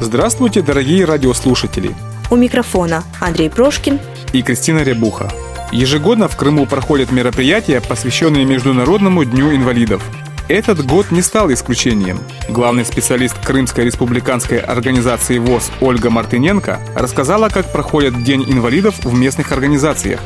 Здравствуйте, дорогие радиослушатели! У микрофона Андрей Прошкин и Кристина Рябуха. Ежегодно в Крыму проходят мероприятия, посвященные Международному дню инвалидов. Этот год не стал исключением. Главный специалист Крымской республиканской организации ВОЗ Ольга Мартыненко рассказала, как проходит День инвалидов в местных организациях.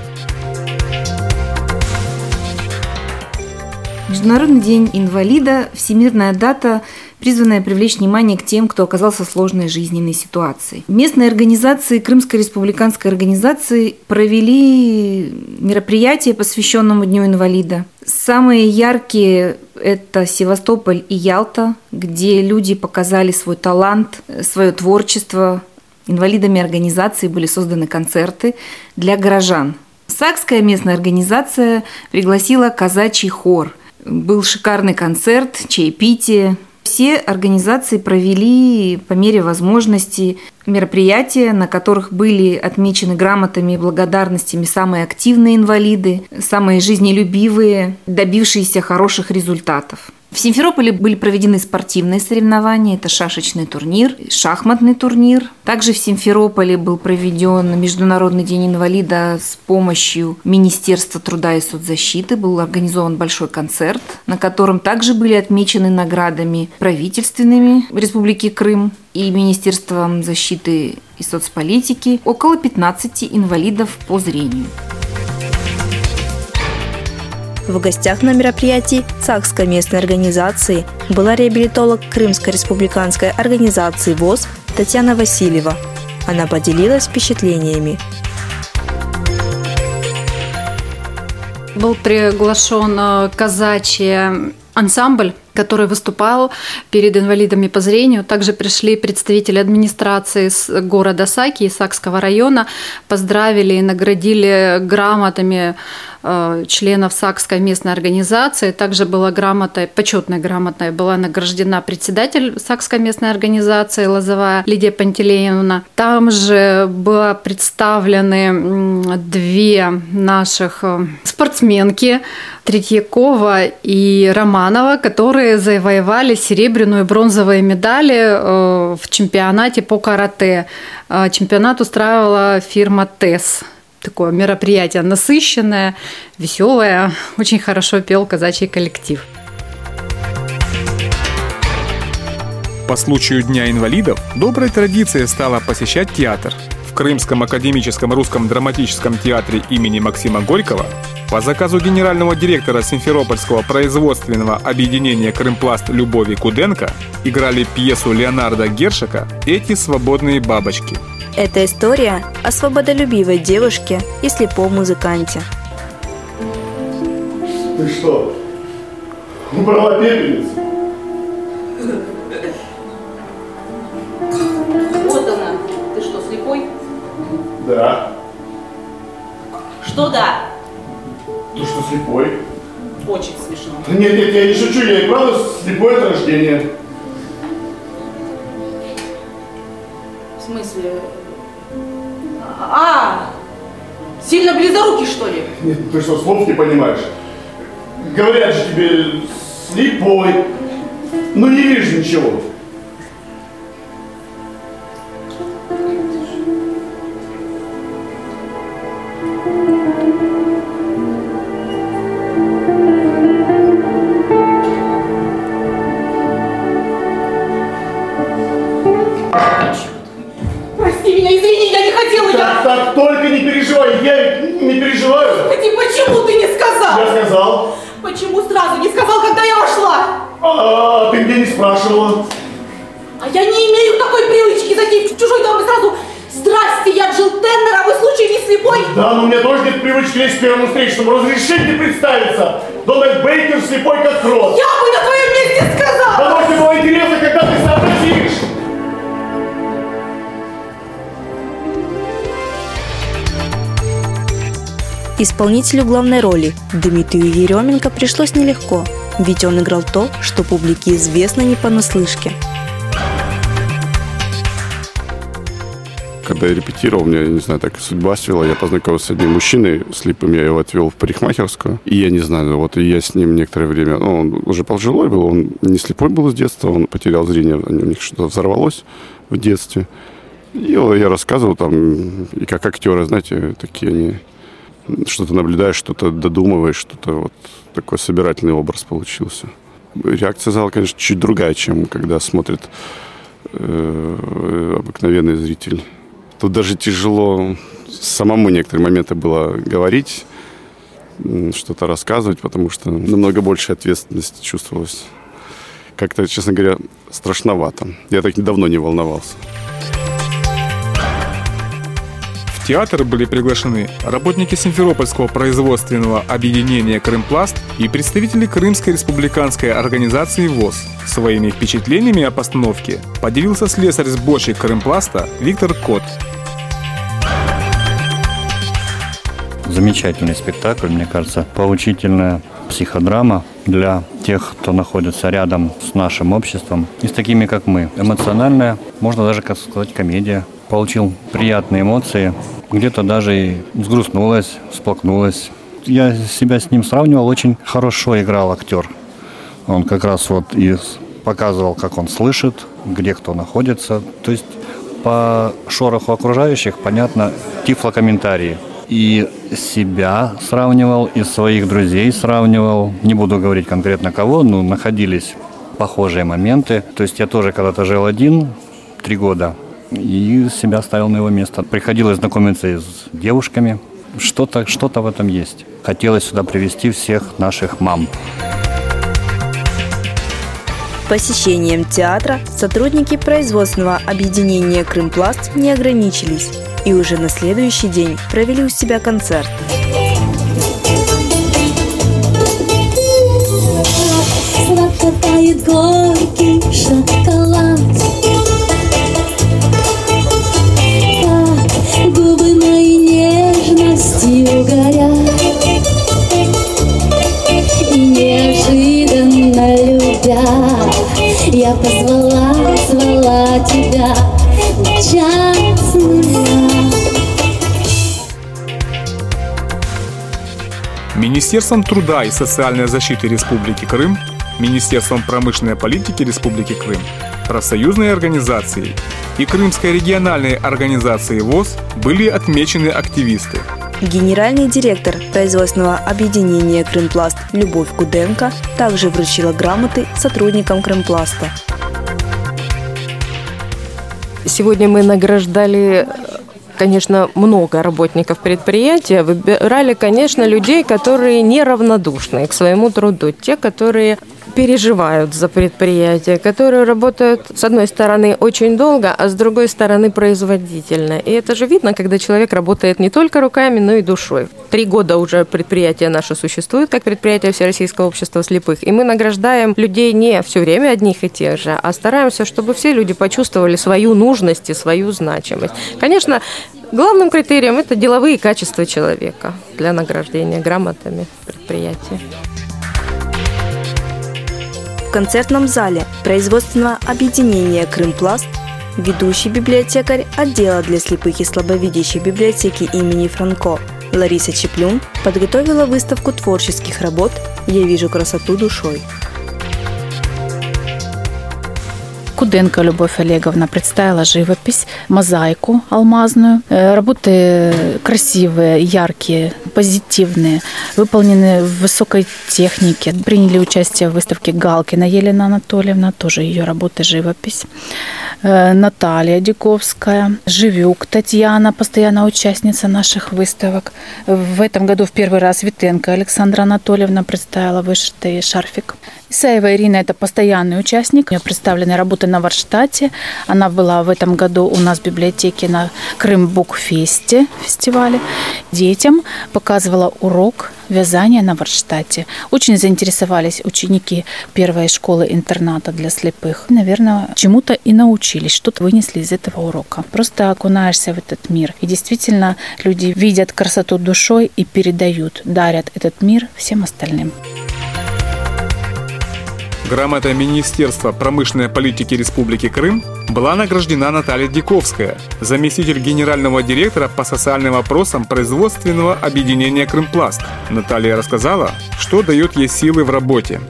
Международный день инвалида – всемирная дата, призванная привлечь внимание к тем, кто оказался в сложной жизненной ситуации. Местные организации Крымской республиканской организации провели мероприятие, посвященному Дню инвалида. Самые яркие – это Севастополь и Ялта, где люди показали свой талант, свое творчество. Инвалидами организации были созданы концерты для горожан. Сакская местная организация пригласила казачий хор. Был шикарный концерт, чаепитие, все организации провели по мере возможности мероприятия, на которых были отмечены грамотами и благодарностями самые активные инвалиды, самые жизнелюбивые, добившиеся хороших результатов. В Симферополе были проведены спортивные соревнования. Это шашечный турнир, шахматный турнир. Также в Симферополе был проведен Международный день инвалида с помощью Министерства труда и соцзащиты. Был организован большой концерт, на котором также были отмечены наградами правительственными Республики Крым и Министерством защиты и соцполитики около 15 инвалидов по зрению. В гостях на мероприятии Сакской местной организации была реабилитолог Крымской республиканской организации ВОЗ Татьяна Васильева. Она поделилась впечатлениями. Был приглашен э, казачий ансамбль который выступал перед инвалидами по зрению. Также пришли представители администрации города Саки, Сакского района, поздравили и наградили грамотами э, членов Сакской местной организации. Также была грамота, почетная грамота, была награждена председатель Сакской местной организации Лозовая Лидия Пантелеевна. Там же были представлены две наших э, спортсменки Третьякова и Романова, которые которые завоевали серебряную и бронзовые медали э, в чемпионате по карате. Э, чемпионат устраивала фирма ТЭС. Такое мероприятие насыщенное, веселое. Очень хорошо пел казачий коллектив. По случаю Дня инвалидов доброй традицией стало посещать театр. В Крымском академическом русском драматическом театре имени Максима Горького по заказу генерального директора Симферопольского производственного объединения «Крымпласт» Любови Куденко играли пьесу Леонарда Гершика «Эти свободные бабочки». Это история о свободолюбивой девушке и слепом музыканте. Ты что, убрала пепельницу? Что да? Ты что, слепой? Очень смешно. Нет, нет, я не шучу, я и правда слепой от рождения. В смысле? А, сильно близорукий, что ли? Нет, ты что, слов не понимаешь? Говорят же тебе, слепой. Ну не вижу ничего. Спрашивала. А я не имею такой привычки зайти в чужой дом и сразу Здрасте, я Джилл Теннер, а вы случай не слепой? Да, но у меня тоже нет привычки лезть к первому встречному. Разрешите представиться. Дональд Бейкер слепой как крот. Я бы на твоем месте сказала. Да, может, было интересно Исполнителю главной роли Дмитрию Еременко пришлось нелегко, ведь он играл то, что публике известно не понаслышке. Когда я репетировал, мне, не знаю, так судьба свела. Я познакомился с одним мужчиной слепым, я его отвел в парикмахерскую. И я не знаю, вот и я с ним некоторое время... Ну, он уже пожилой был, он не слепой был с детства, он потерял зрение, у них что-то взорвалось в детстве. И я рассказывал там, и как актеры, знаете, такие они что-то наблюдаешь, что-то додумываешь, что-то вот такой собирательный образ получился. Реакция зала, конечно, чуть другая, чем когда смотрит э, обыкновенный зритель. Тут даже тяжело самому некоторые моменты было говорить, что-то рассказывать, потому что намного больше ответственности чувствовалось. Как-то, честно говоря, страшновато. Я так давно не волновался. В театр были приглашены работники Симферопольского производственного объединения «Крымпласт» и представители Крымской республиканской организации ВОЗ. Своими впечатлениями о постановке поделился слесарь-сборщик Крымпласта Виктор Кот. Замечательный спектакль, мне кажется, поучительная психодрама для тех, кто находится рядом с нашим обществом и с такими, как мы. Эмоциональная, можно даже, как сказать, комедия получил приятные эмоции, где-то даже и сгрустнулась, всплакнулась. Я себя с ним сравнивал, очень хорошо играл актер. Он как раз вот и показывал, как он слышит, где кто находится. То есть по шороху окружающих понятно тифлокомментарии. И себя сравнивал, и своих друзей сравнивал. Не буду говорить конкретно кого, но находились похожие моменты. То есть я тоже когда-то жил один, три года, и себя ставил на его место. Приходилось знакомиться с девушками. Что-то что в этом есть. Хотелось сюда привести всех наших мам. Посещением театра сотрудники производственного объединения «Крымпласт» не ограничились и уже на следующий день провели у себя концерт. Сладко тает горький шоколад Министерством труда и социальной защиты Республики Крым, Министерством промышленной политики Республики Крым, профсоюзной организацией и Крымской региональной организацией ВОЗ были отмечены активисты – Генеральный директор производственного объединения «Крымпласт» Любовь Куденко также вручила грамоты сотрудникам «Крымпласта». Сегодня мы награждали конечно, много работников предприятия, выбирали, конечно, людей, которые неравнодушны к своему труду, те, которые переживают за предприятие, которые работают, с одной стороны, очень долго, а с другой стороны, производительно. И это же видно, когда человек работает не только руками, но и душой. Три года уже предприятие наше существует, как предприятие Всероссийского общества слепых, и мы награждаем людей не все время одних и тех же, а стараемся, чтобы все люди почувствовали свою нужность и свою значимость. Конечно, главным критерием это деловые качества человека для награждения грамотами предприятия концертном зале производственного объединения «Крымпласт» ведущий библиотекарь отдела для слепых и слабовидящих библиотеки имени Франко Лариса Чеплюн подготовила выставку творческих работ «Я вижу красоту душой». Куденко Любовь Олеговна представила живопись, мозаику алмазную. Э, работы красивые, яркие, позитивные, выполнены в высокой технике. Приняли участие в выставке Галкина Елена Анатольевна, тоже ее работа живопись. Э, Наталья Диковская, Живюк Татьяна, постоянная участница наших выставок. В этом году в первый раз Витенко Александра Анатольевна представила вышитый шарфик. Исаева Ирина – это постоянный участник. У нее представлены работы на Варштате. Она была в этом году у нас в библиотеке на Крым Букфесте фестивале. Детям показывала урок вязания на Варштате. Очень заинтересовались ученики первой школы-интерната для слепых. Наверное, чему-то и научились, что-то вынесли из этого урока. Просто окунаешься в этот мир. И действительно, люди видят красоту душой и передают, дарят этот мир всем остальным. Грамотой Министерства промышленной политики Республики Крым была награждена Наталья Диковская, заместитель генерального директора по социальным вопросам производственного объединения «Крымпласт». Наталья рассказала, что дает ей силы в работе.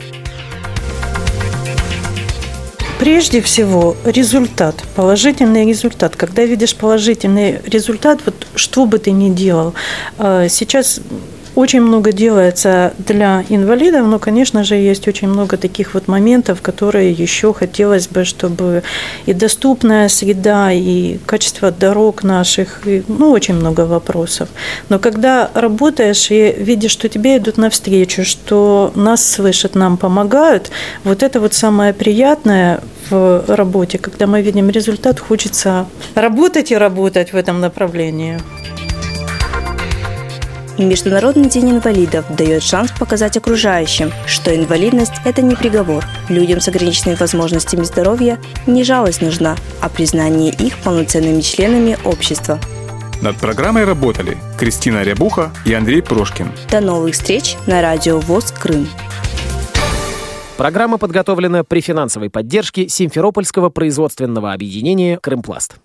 Прежде всего, результат, положительный результат. Когда видишь положительный результат, вот что бы ты ни делал, э, сейчас очень много делается для инвалидов, но, конечно же, есть очень много таких вот моментов, которые еще хотелось бы, чтобы и доступная среда, и качество дорог наших, и, ну, очень много вопросов. Но когда работаешь и видишь, что тебе идут навстречу, что нас слышат, нам помогают, вот это вот самое приятное в работе, когда мы видим результат, хочется работать и работать в этом направлении. Международный день инвалидов дает шанс показать окружающим, что инвалидность – это не приговор. Людям с ограниченными возможностями здоровья не жалость нужна, а признание их полноценными членами общества. Над программой работали Кристина Рябуха и Андрей Прошкин. До новых встреч на радио ВОЗ Крым. Программа подготовлена при финансовой поддержке Симферопольского производственного объединения «Крымпласт».